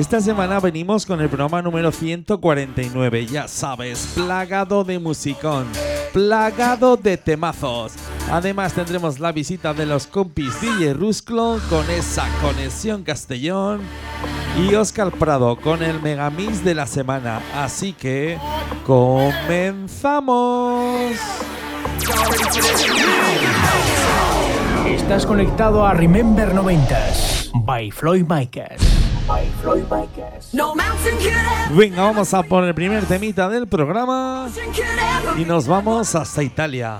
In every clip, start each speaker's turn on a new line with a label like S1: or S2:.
S1: Esta semana venimos con el programa número 149, ya sabes, plagado de musicón, plagado de temazos. Además tendremos la visita de los compis DJ Rusclo con esa conexión Castellón y Oscar Prado con el Megamix de la semana. Así que comenzamos.
S2: Estás conectado a Remember 90s by Floyd Micas.
S1: Venga, vamos a por el primer temita del programa y nos vamos hasta Italia.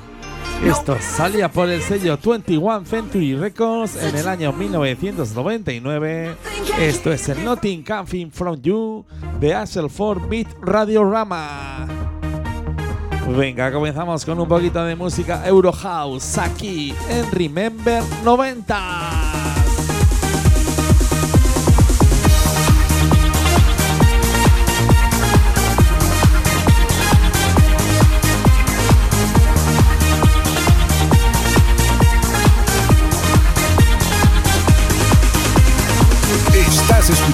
S1: Esto salía por el sello 21 Century Records en el año 1999. Esto es el Nothing Coming From You de Ashel 4 Beat Radiorama. Venga, comenzamos con un poquito de música Euro House aquí en Remember 90.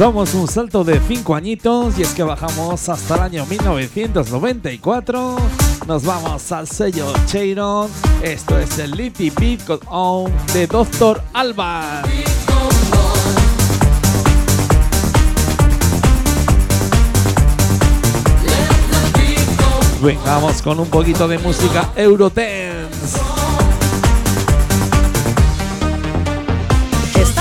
S1: Damos un salto de 5 añitos y es que bajamos hasta el año 1994. Nos vamos al sello Cheiron. Esto es el Litty Beat On de Dr. Alban. Vengamos con un poquito de música Eurodance.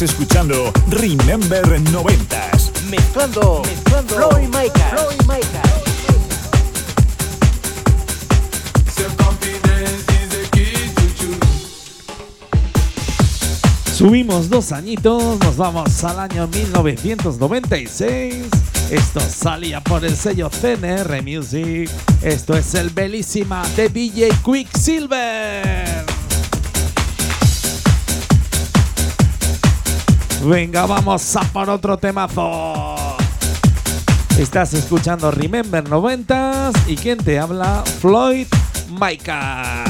S3: Estás escuchando Remember 90s.
S2: Mezclando, mezclando Floyd Micas. Floyd
S4: choose.
S1: Subimos dos añitos, nos vamos al año 1996. Esto salía por el sello CNR Music. Esto es el Belísima de DJ Quicksilver. Venga, vamos a por otro temazo. Estás escuchando Remember 90s y quien te habla, Floyd Micas.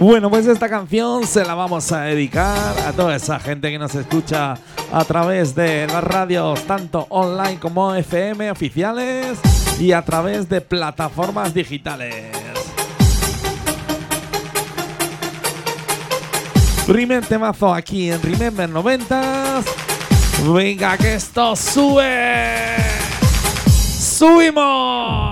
S1: Bueno, pues esta canción se la vamos a dedicar a toda esa gente que nos escucha a través de las radios, tanto online como FM oficiales y a través de plataformas digitales. Primer temazo aquí en Remember 90s. Venga, que esto sube. ¡Subimos!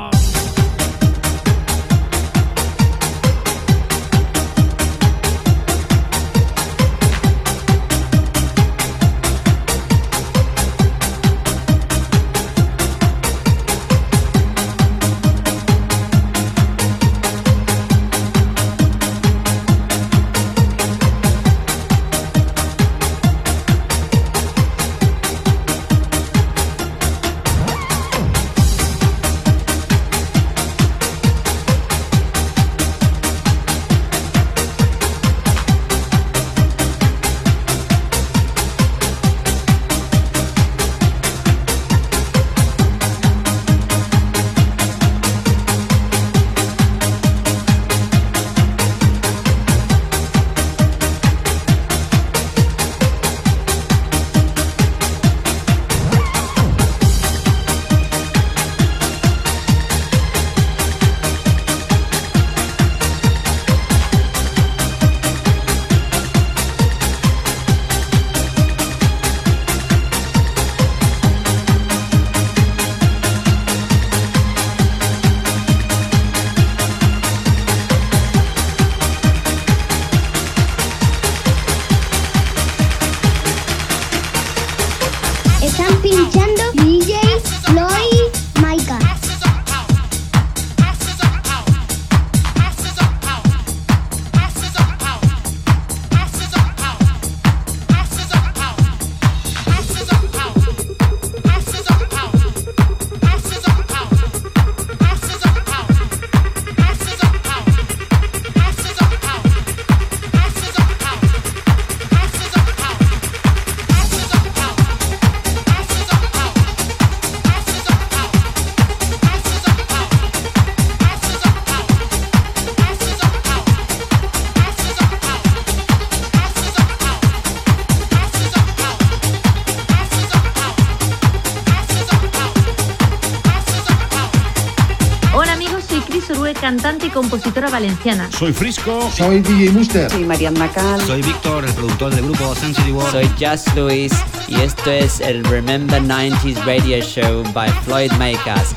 S5: Valenciana.
S3: Soy Frisco.
S6: Soy DJ Muster.
S7: Soy Mariana Cal.
S8: Soy Víctor, el productor del grupo Sensory World.
S9: Soy Just Luis y esto es el Remember 90s Radio Show by Floyd Makers.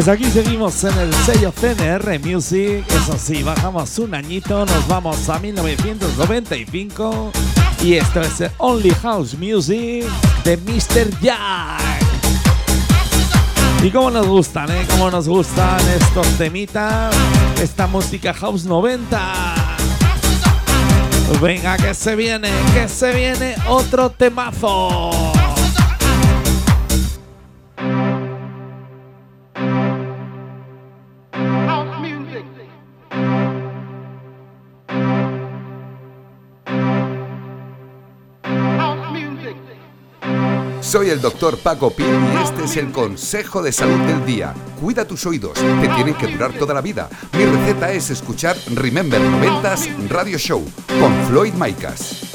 S1: Pues aquí seguimos en el sello CNR Music. Eso sí, bajamos un añito, nos vamos a 1995. Y esto es el Only House Music de Mr. Jack. Y cómo nos gustan, ¿eh? Cómo nos gustan estos temitas. Esta música House 90. Venga, que se viene, que se viene otro temazo.
S10: Soy el doctor Paco Pil y este es el consejo de salud del día. Cuida tus oídos, te tienen que durar toda la vida. Mi receta es escuchar Remember 90s Radio Show con Floyd Micas.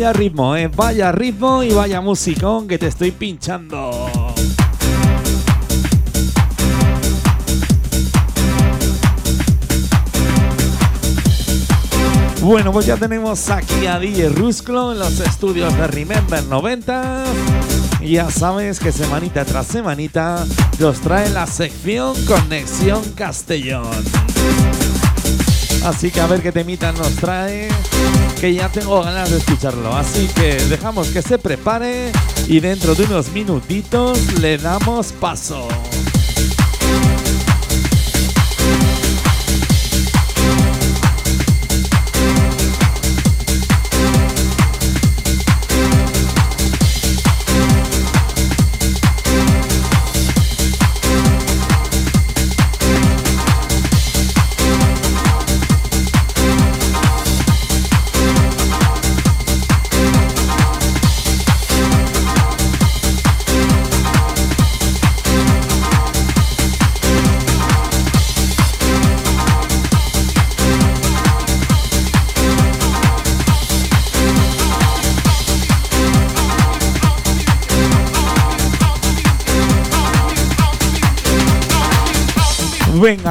S1: Vaya ritmo, eh, vaya ritmo y vaya musicón que te estoy pinchando. Bueno, pues ya tenemos aquí a DJ Rusclo en los estudios de Remember 90. Ya sabes que semanita tras semanita nos trae la sección Conexión Castellón. Así que a ver qué temita nos trae, que ya tengo ganas de escucharlo. Así que dejamos que se prepare y dentro de unos minutitos le damos paso.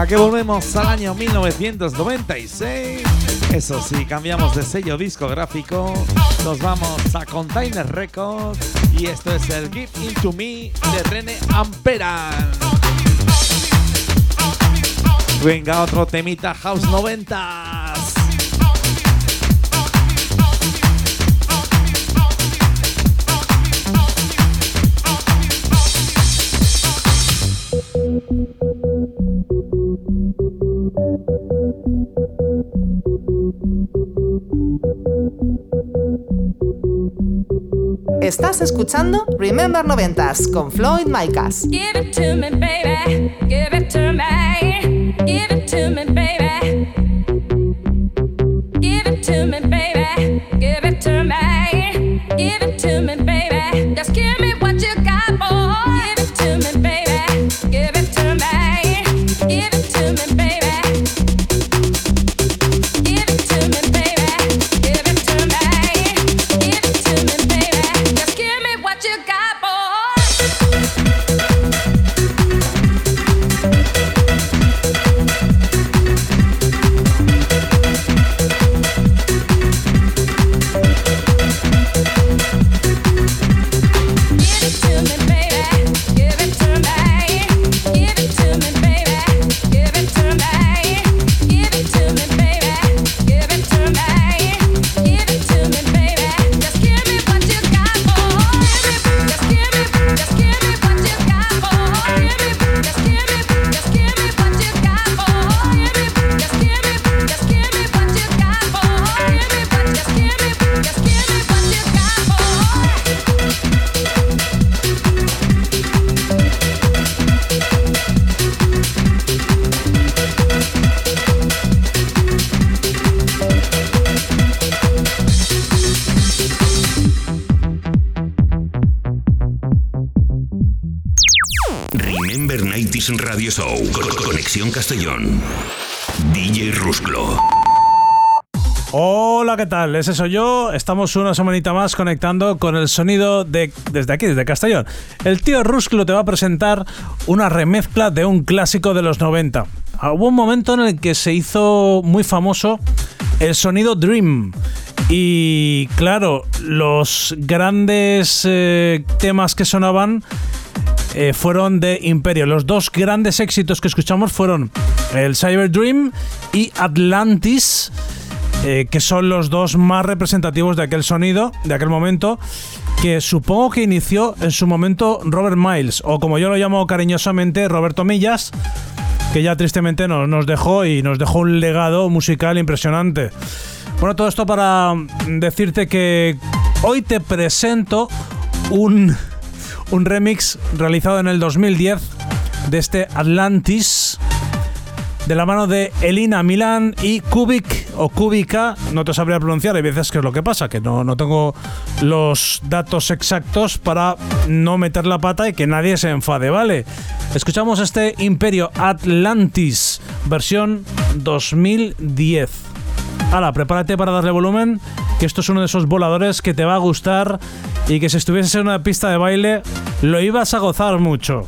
S1: Que volvemos al año 1996. Eso sí, cambiamos de sello discográfico. Nos vamos a Container Records. Y esto es el Give Into Me de René Amperan. Venga, otro temita House 90.
S11: Estás escuchando Remember Noventas con Floyd Micas.
S12: Castellón. DJ Rusclo.
S13: Hola, ¿qué tal? Ese soy yo. Estamos una semanita más conectando con el sonido de desde aquí, desde Castellón. El tío Rusclo te va a presentar una remezcla de un clásico de los 90. Ah, Hubo un momento en el que se hizo muy famoso el sonido Dream. Y claro, los grandes eh, temas que sonaban eh, fueron de Imperio. Los dos grandes éxitos que escuchamos fueron el Cyber Dream y Atlantis, eh, que son los dos más representativos de aquel sonido, de aquel momento, que supongo que inició en su momento Robert Miles, o como yo lo llamo cariñosamente, Roberto Millas, que ya tristemente no- nos dejó y nos dejó un legado musical impresionante. Bueno, todo esto para decirte que hoy te presento
S12: un, un remix realizado en el 2010 de este Atlantis de la mano de Elina Milan y Kubik o Kubika, no te sabría pronunciar, hay veces que es lo que pasa, que no, no tengo los datos exactos para no meter la pata y que nadie se enfade, ¿vale? Escuchamos este Imperio Atlantis, versión 2010. Hala, prepárate para darle volumen, que esto es uno de esos voladores que te va a gustar y que si estuvieses en una pista de baile lo ibas a gozar mucho.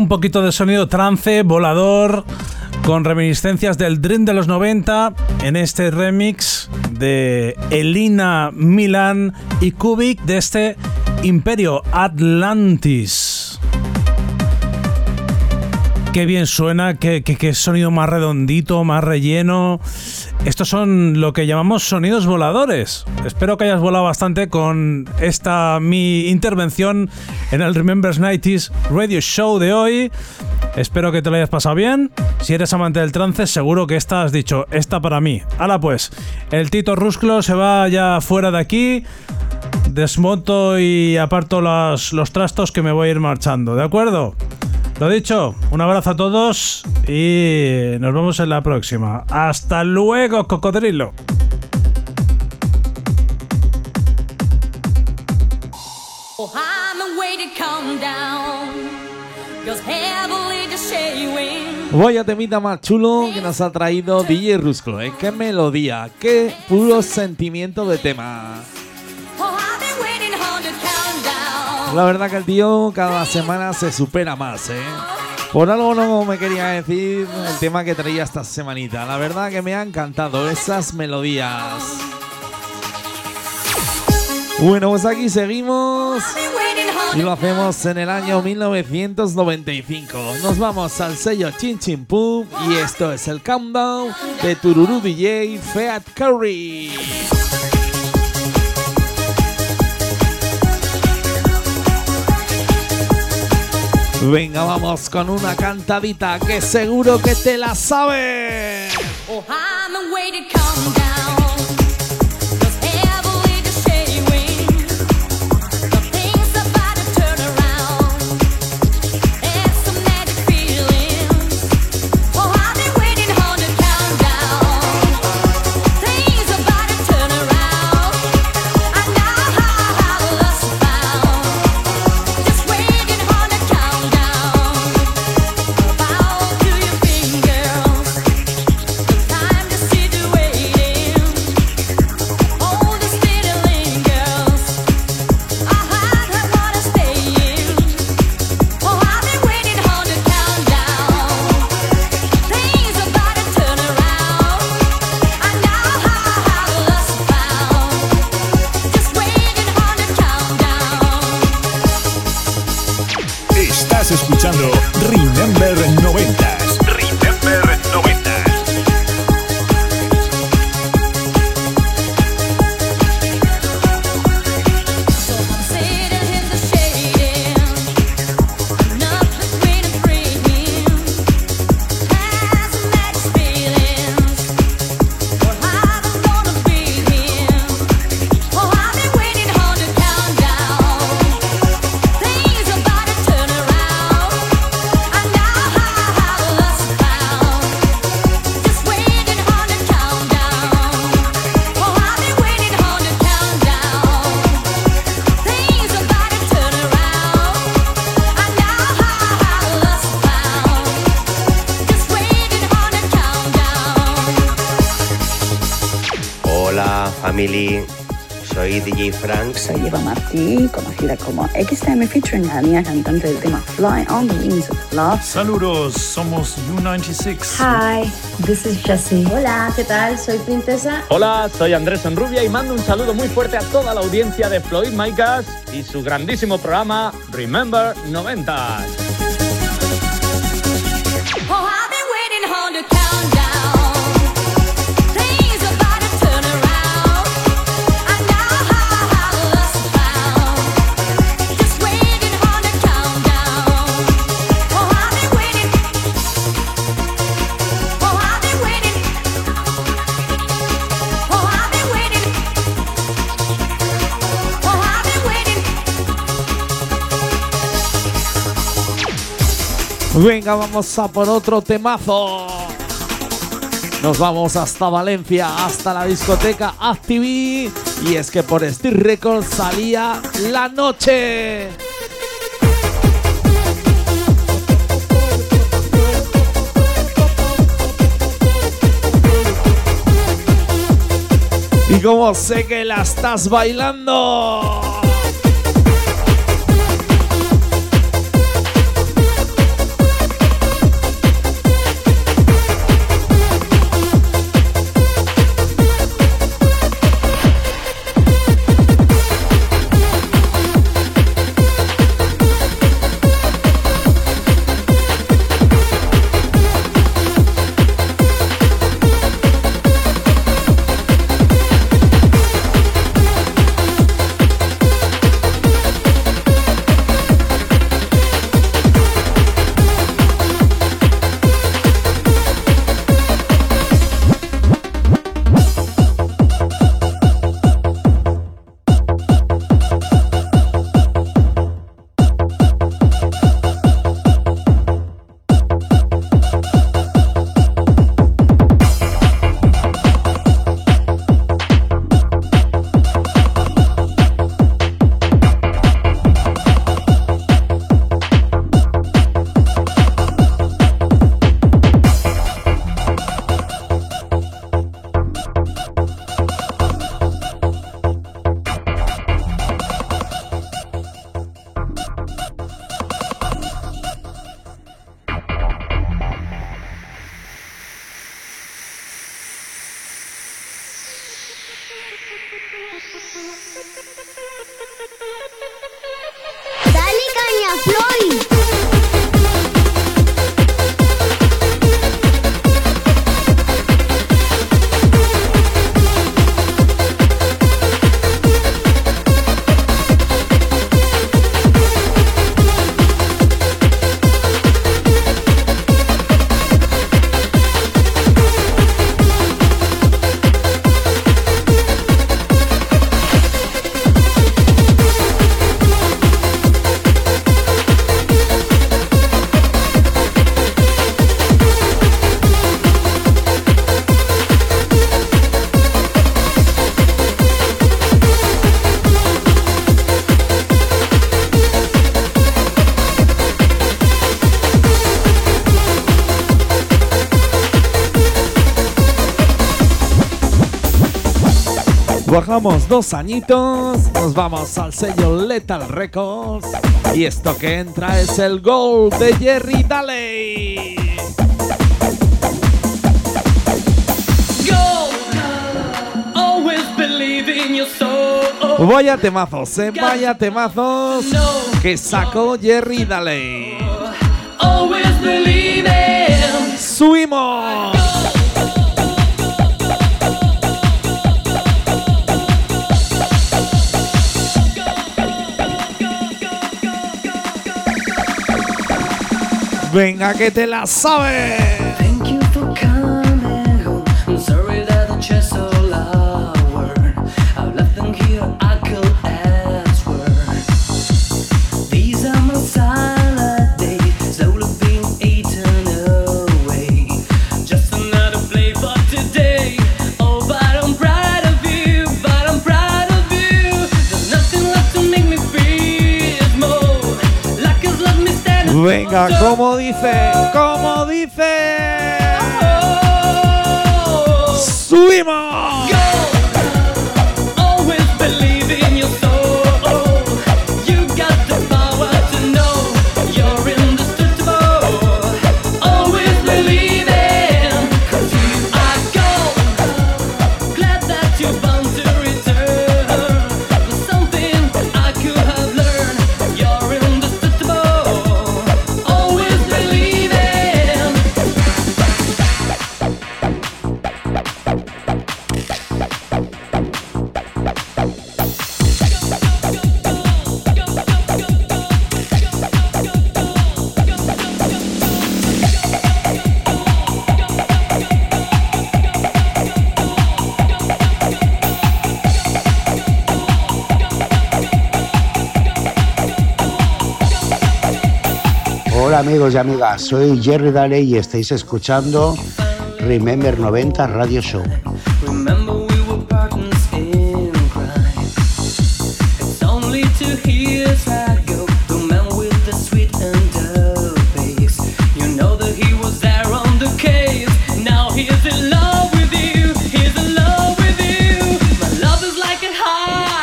S13: Un poquito de sonido trance, volador, con reminiscencias del Dream de los 90 en este remix de Elina Milan y Kubik de este Imperio Atlantis. Qué bien suena, qué, qué- sonido más redondito, más relleno. Estos son lo que llamamos sonidos voladores. Espero que hayas volado bastante con esta mi intervención en el Remembers 90s Radio Show de hoy. Espero que te lo hayas pasado bien. Si eres amante del trance, seguro que esta has dicho, esta para mí. Hala pues, el Tito Rusclo se va ya fuera de aquí. Desmonto y aparto los, los trastos que me voy a ir marchando, ¿de acuerdo? Lo dicho, un abrazo a todos y nos vemos en la próxima. Hasta luego, cocodrilo.
S11: Oh, I'm way to calm down. Cause heavily just
S1: Vaya temita más chulo que nos ha traído DJ Rusclo, ¿eh? Qué melodía, qué puro sentimiento de tema. La verdad que el tío cada semana se supera más, ¿eh? Por algo no me quería decir el tema que traía esta semanita. La verdad que me ha encantado esas melodías. Bueno, pues aquí seguimos. Y lo hacemos en el año 1995. Nos vamos al sello Chin Chin Pum y esto es el countdown de Tururu DJ Fiat Curry. Venga, vamos con una cantadita que seguro que te la sabes.
S11: Oh,
S14: family. Soy DJ Frank.
S15: Soy Eva Martí, conocida como XTM featuring Ania, cantante del tema Fly on the Wings of Love.
S16: Saludos, somos U96.
S17: Hi, this is Jessie. Hola, ¿qué tal? Soy Princesa.
S18: Hola, soy Andrés Enrubia y mando un saludo muy fuerte a toda la audiencia de Floyd Micas y su grandísimo programa Remember 90.
S1: Venga, vamos a por otro temazo. Nos vamos hasta Valencia, hasta la discoteca Activi. Y es que por Steel Records salía la noche. Y como sé que la estás bailando. bajamos dos añitos, nos vamos al sello Lethal Records y esto que entra es el Gold de Jerry Daley. Vaya temazos, eh, vaya temazos que sacó Jerry Daley. Subimos. Venga que te la sabes. Venga, como dice, como dice. ¡Subimos!
S19: Amigos y amigas, soy Jerry Dale y estáis escuchando Remember 90 Radio Show.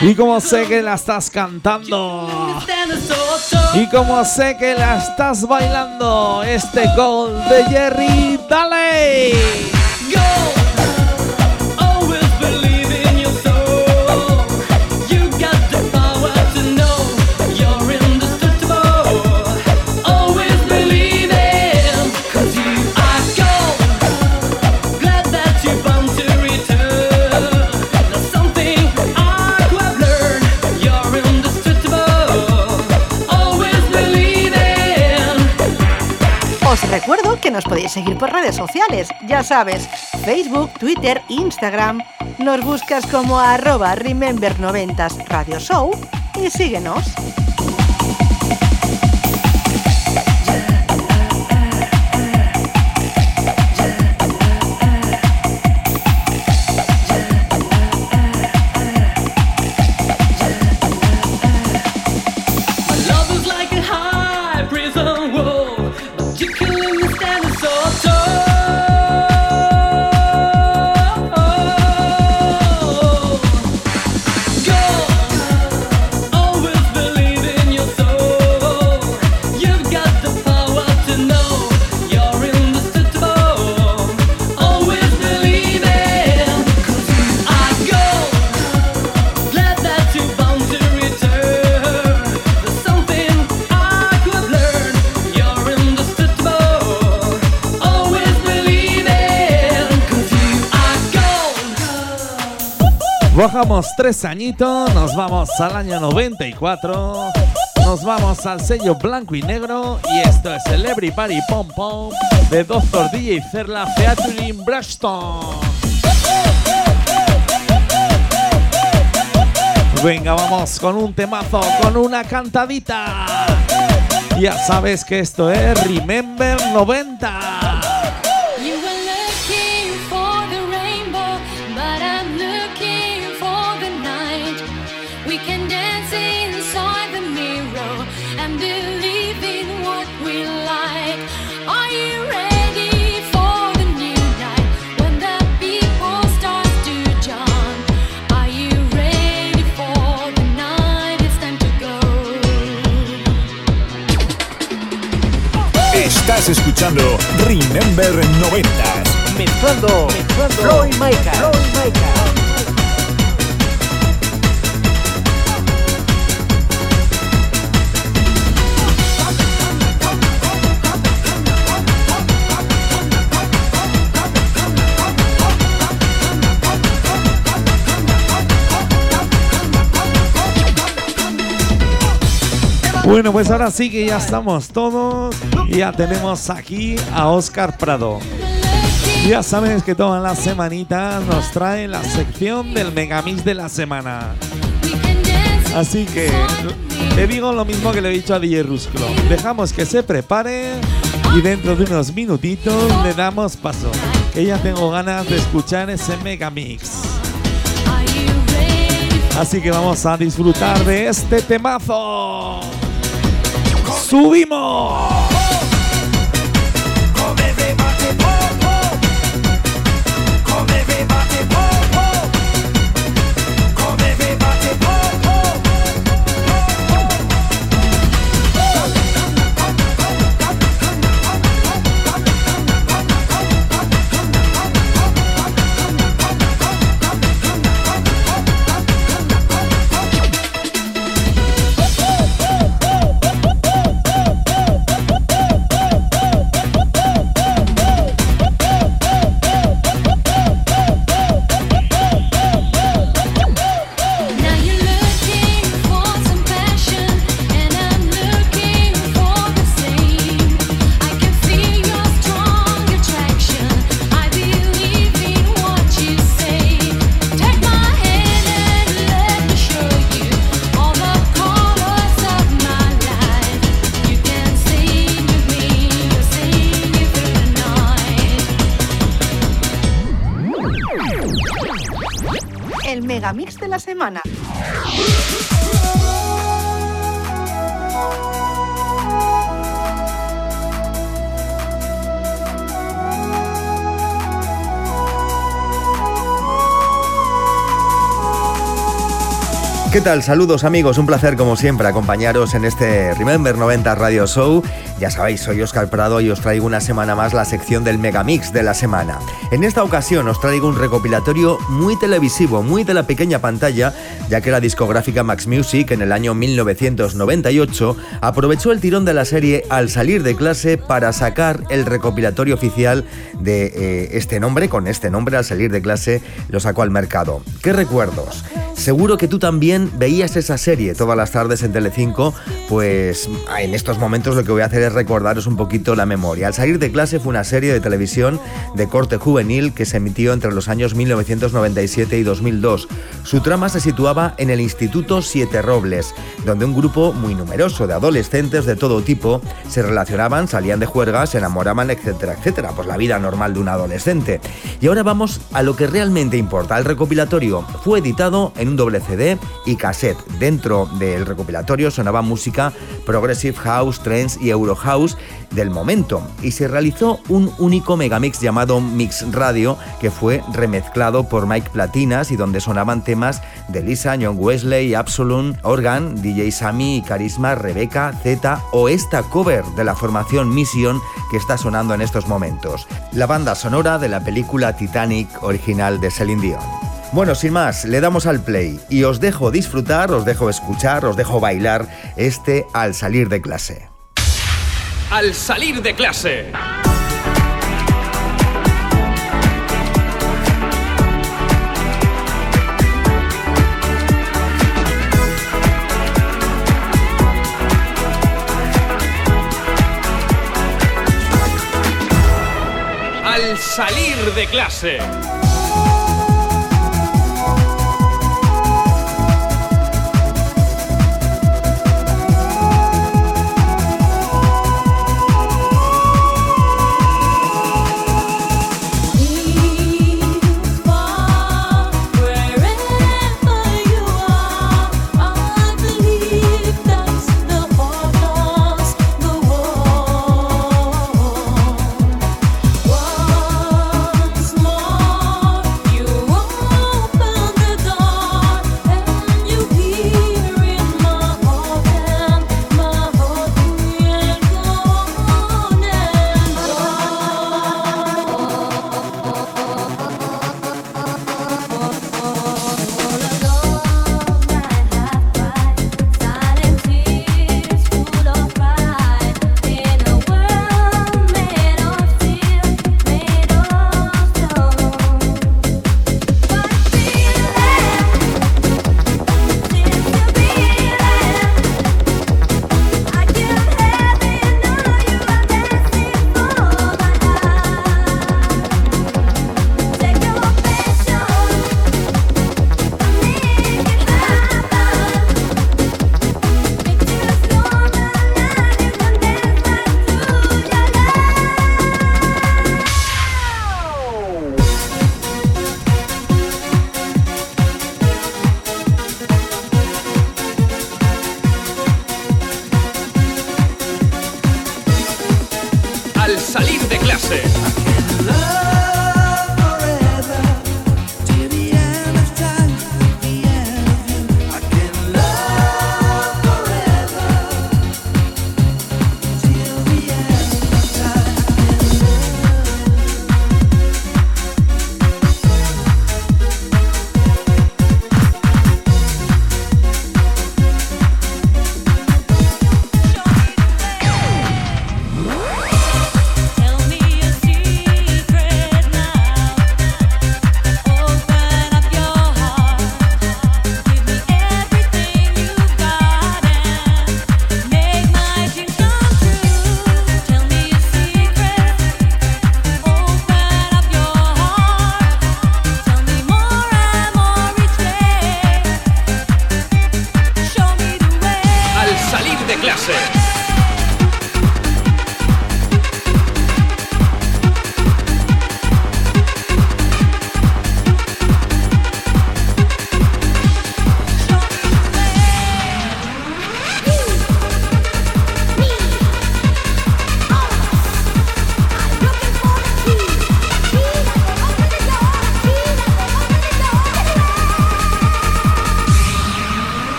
S1: ¿Y cómo sé que la estás cantando? Y como sé que la estás bailando, este gol de Jerry,
S20: dale. nos podéis seguir por redes sociales, ya sabes, Facebook, Twitter, Instagram. Nos buscas como arroba remember90 Radio Show y síguenos.
S1: Bajamos tres añitos, nos vamos al año 94, nos vamos al sello blanco y negro y esto es el Everybody Pom Pom de Doctor DJ Cerla Featuring Brashton. Venga, vamos con un temazo, con una cantadita. Ya sabes que esto es Remember 90.
S3: Estás escuchando Remember 90s.
S21: Mezclando, mezclando Floyd Maker.
S1: Bueno, pues ahora sí que ya estamos todos y ya tenemos aquí a Oscar Prado. Ya sabes que todas las semanitas nos trae la sección del Megamix de la semana. Así que te digo lo mismo que le he dicho a DJ Rusclo. Dejamos que se prepare y dentro de unos minutitos le damos paso. Que ya tengo ganas de escuchar ese Megamix. Así que vamos a disfrutar de este temazo. ¡Subimos!
S22: Semana.
S23: ¿Qué tal? Saludos amigos, un placer como siempre acompañaros en este Remember 90 Radio Show. Ya sabéis, soy Oscar Prado y os traigo una semana más la sección del Megamix de la semana. En esta ocasión os traigo un recopilatorio muy televisivo, muy de la pequeña pantalla, ya que la discográfica Max Music en el año 1998 aprovechó el tirón de la serie al salir de clase para sacar el recopilatorio oficial de eh, este nombre, con este nombre al salir de clase lo sacó al mercado. ¿Qué recuerdos? Seguro que tú también veías esa serie todas las tardes en Telecinco, pues en estos momentos lo que voy a hacer recordaros un poquito la memoria. Al salir de clase fue una serie de televisión de corte juvenil que se emitió entre los años 1997 y 2002. Su trama se situaba en el Instituto Siete Robles, donde un grupo muy numeroso de adolescentes de todo tipo se relacionaban, salían de juerga, se enamoraban, etcétera, etcétera. Pues la vida normal de un adolescente. Y ahora vamos a lo que realmente importa. El recopilatorio fue editado en un doble CD y cassette. Dentro del recopilatorio sonaba música progressive house, trance y euro house del momento y se realizó un único megamix llamado Mix Radio que fue remezclado por Mike Platinas y donde sonaban temas de Lisa, John Wesley, Absolute, Organ, DJ Sammy, Carisma, Rebeca, Z o esta cover de la formación Mission que está sonando en estos momentos. La banda sonora de la película Titanic original de Celine Dion. Bueno, sin más, le damos al play y os dejo disfrutar, os dejo escuchar, os dejo bailar este al salir de clase.
S24: Al salir de clase. Al salir de clase.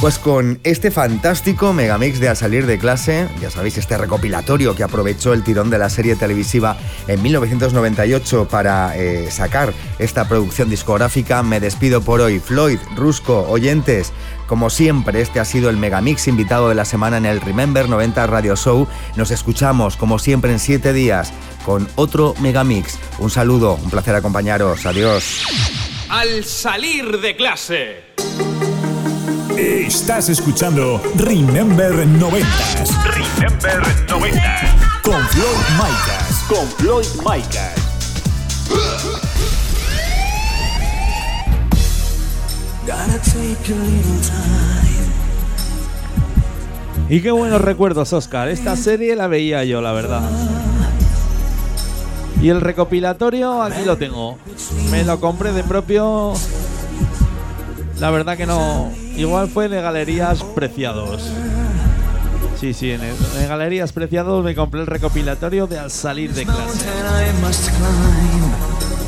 S23: Pues con este fantástico megamix de Al salir de clase, ya sabéis, este recopilatorio que aprovechó el tirón de la serie televisiva en 1998 para eh, sacar esta producción discográfica, me despido por hoy. Floyd, Rusco, oyentes, como siempre, este ha sido el megamix invitado de la semana en el Remember 90 Radio Show. Nos escuchamos, como siempre, en siete días con otro megamix. Un saludo, un placer acompañaros. Adiós.
S24: Al salir de clase.
S3: Estás escuchando Remember 90.
S24: Remember 90.
S3: Con Floyd Micas.
S21: Con Floyd Micas.
S1: Y qué buenos recuerdos, Oscar. Esta serie la veía yo, la verdad. Y el recopilatorio aquí lo tengo. Me lo compré de propio. La verdad que no. Igual fue de Galerías Preciados. Sí, sí, en, Galerías Preciados me compré el recopilatorio de Al salir de clase.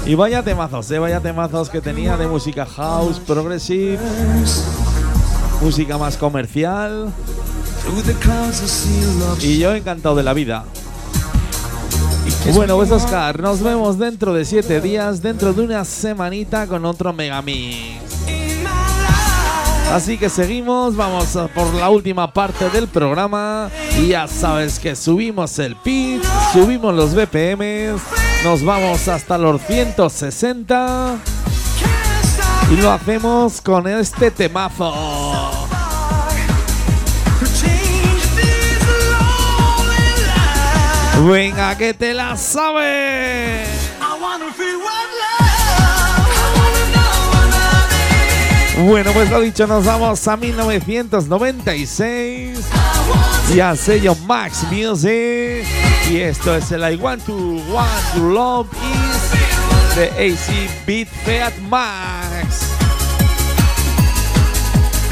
S1: Y vaya temazos, eh, vaya temazos que tenía de música house, progressive, música más comercial. Y yo encantado de la vida. Bueno, pues Oscar, nos vemos dentro de siete días, dentro de una semanita con otro Megamix. Así que seguimos, vamos por la última parte del programa. Y ya sabes que subimos el pitch, subimos los BPMs, nos vamos hasta los 160. Y lo hacemos con este temazo. Venga, que te la sabes. Bueno, pues lo dicho, nos vamos a 1996 y al sello Max Music. Y esto es el I Want to Want to Love Is de AC Beat Fiat Max.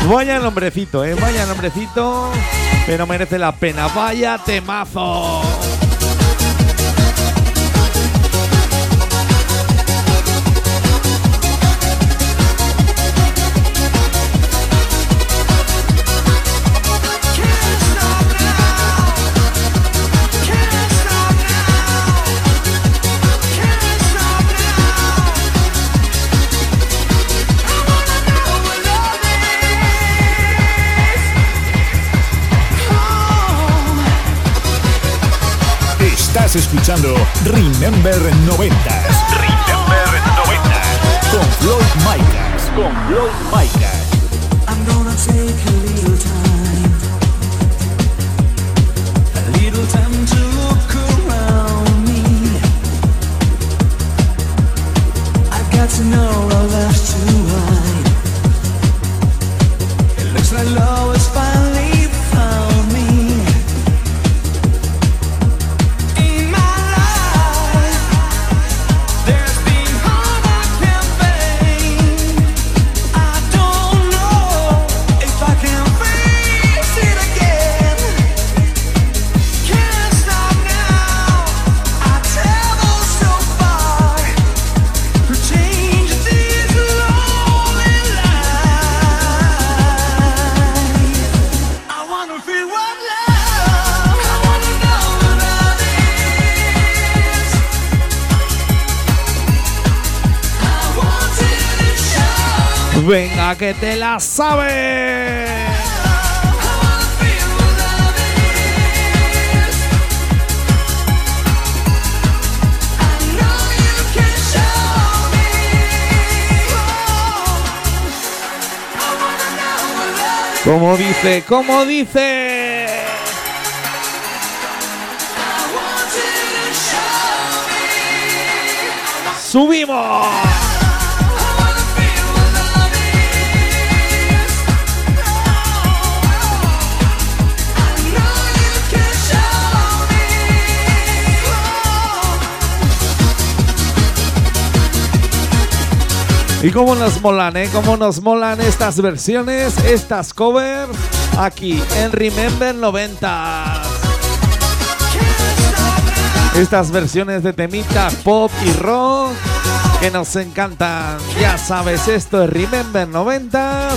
S1: Vaya nombrecito, eh, vaya nombrecito, pero merece la pena. Vaya temazo.
S3: Estás escuchando Remember 90
S25: Remember 90.
S3: con Floyd Micas. Con Floyd Micas.
S20: I'm gonna take a little time, a little time to look around me. I've got to know
S1: que te la sabes. Como dice, como dice. Subimos. Y cómo nos molan, ¿eh? Cómo nos molan estas versiones, estas covers, aquí en Remember 90. Estas versiones de temitas pop y rock que nos encantan. Ya sabes, esto es Remember 90.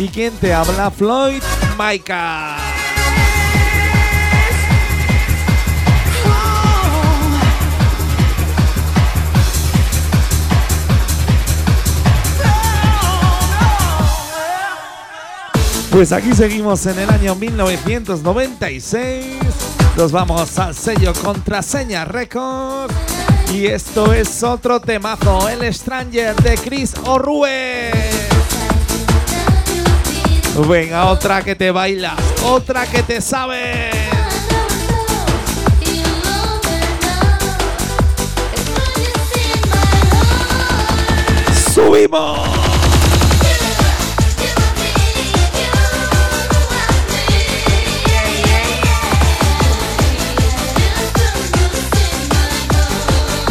S1: ¿Y quién te habla? Floyd Maika. Pues aquí seguimos en el año 1996. Nos vamos al sello Contraseña Records. Y esto es otro temazo, El Stranger de Chris Orrue. Venga, otra que te baila, otra que te sabe. ¡Subimos!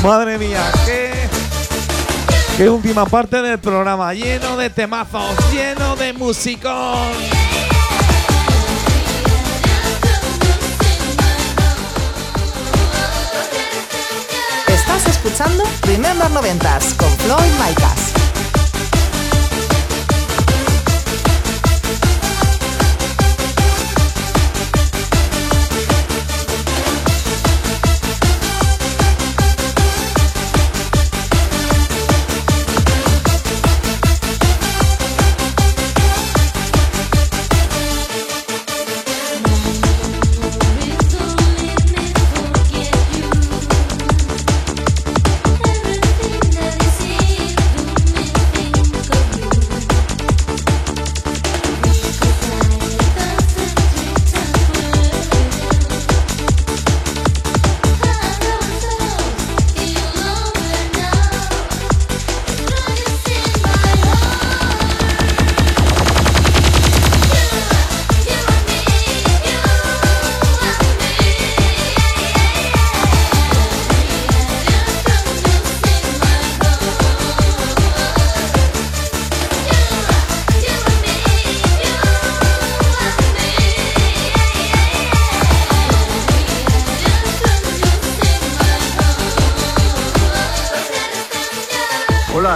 S1: Madre mía, qué, qué última parte del programa, lleno de temazos, lleno de musicón.
S11: Estás escuchando Remember 90s con Floyd Micas.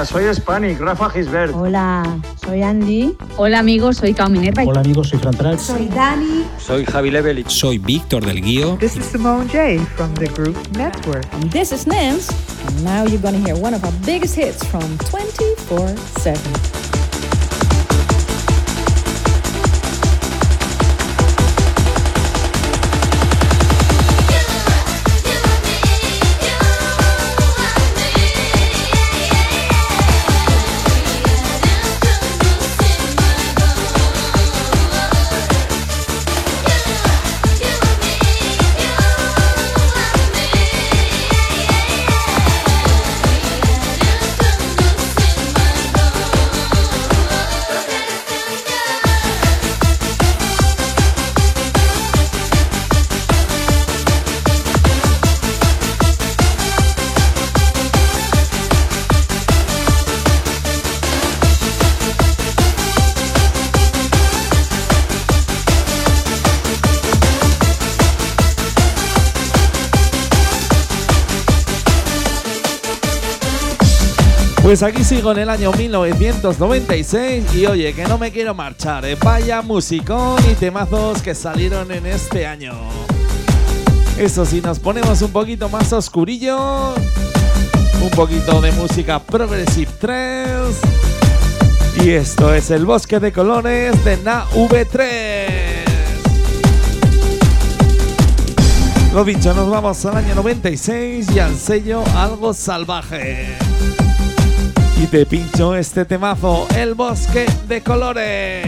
S18: Hola, soy Spanic, Rafa Gisbert.
S17: Hola, soy Andy. Hola amigos, soy Cao Minerva.
S18: Hola amigos, soy Fran Trax.
S17: Soy Dani.
S18: Soy Javi Levelich.
S26: Soy Víctor del Guío.
S27: This is Simone J from the group Network.
S17: And this is Nance. And now you're gonna hear one of our biggest hits from 24-7.
S1: Pues aquí sigo en el año 1996 y oye, que no me quiero marchar, ¿eh? vaya musicón y temazos que salieron en este año. Eso sí, nos ponemos un poquito más oscurillo, un poquito de música Progressive 3 y esto es el bosque de colores de Na V3. Lo dicho, nos vamos al año 96 y al sello Algo Salvaje. Y te pincho este temazo, El Bosque de Colores.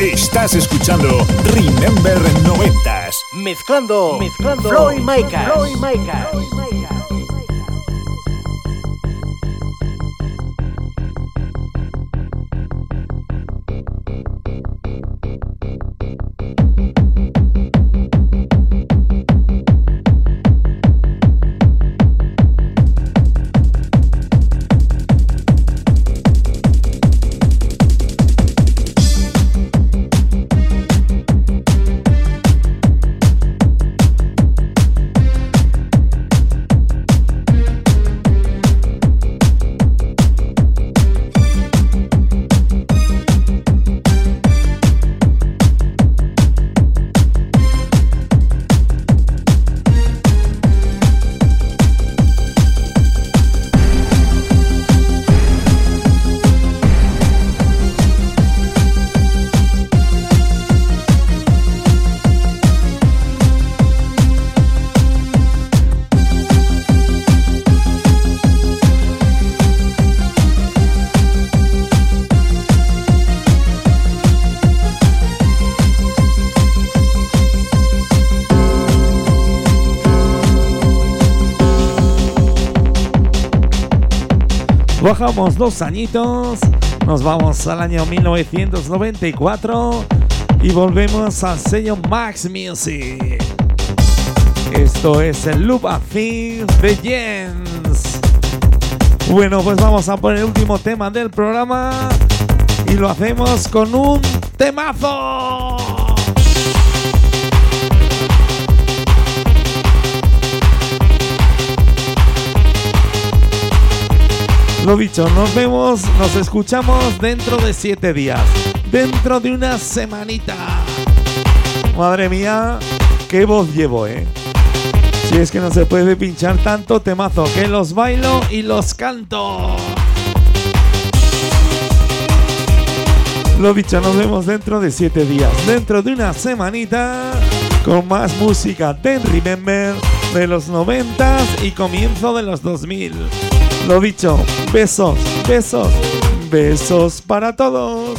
S3: Estás escuchando Remember 90s.
S21: Mezclando,
S3: Mezclando
S21: Floyd Micas.
S3: Floyd.
S1: Bajamos dos añitos, nos vamos al año 1994 y volvemos al sello Max Music. Esto es el Loop of Things de Jens. Bueno, pues vamos a por el último tema del programa y lo hacemos con un temazo. Lo dicho, nos vemos, nos escuchamos dentro de siete días, dentro de una semanita. Madre mía, qué voz llevo, eh. Si es que no se puede pinchar tanto temazo, que los bailo y los canto. Lo dicho, nos vemos dentro de siete días, dentro de una semanita, con más música de Remember de los 90 y comienzo de los 2000. Lo dicho, besos, besos, besos para todos.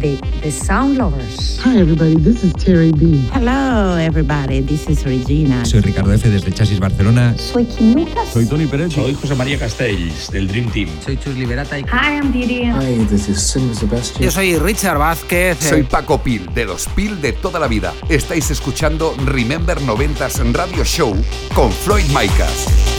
S15: De The Sound Lovers.
S28: Hi everybody, this is Terry B.
S29: Hello everybody, this is Regina.
S30: Soy Ricardo F. desde Chasis Barcelona.
S15: Soy Kim Lucas.
S30: Soy Tony Pérez.
S18: Soy José María Castells, del Dream Team.
S31: Soy Chus Liberata y...
S15: Hi, I'm Didi.
S28: Hi, this is Sim Sebastian.
S8: Yo soy Richard Vázquez.
S10: Soy Paco Pil, de los Pil de toda la vida. Estáis escuchando Remember 90s Radio Show con Floyd Micas.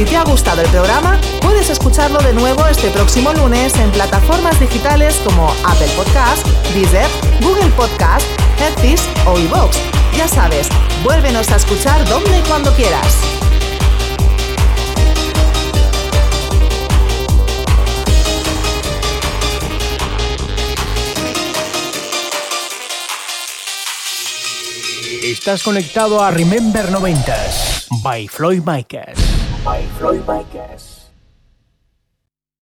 S7: Si te ha gustado el programa, puedes escucharlo de nuevo este próximo lunes en plataformas digitales como Apple Podcast, Deezer, Google Podcast, Headfish o iVoox. Ya sabes, vuélvenos a escuchar donde y cuando quieras.
S2: Estás conectado a Remember 90s by Floyd Micas. By Floyd Micas.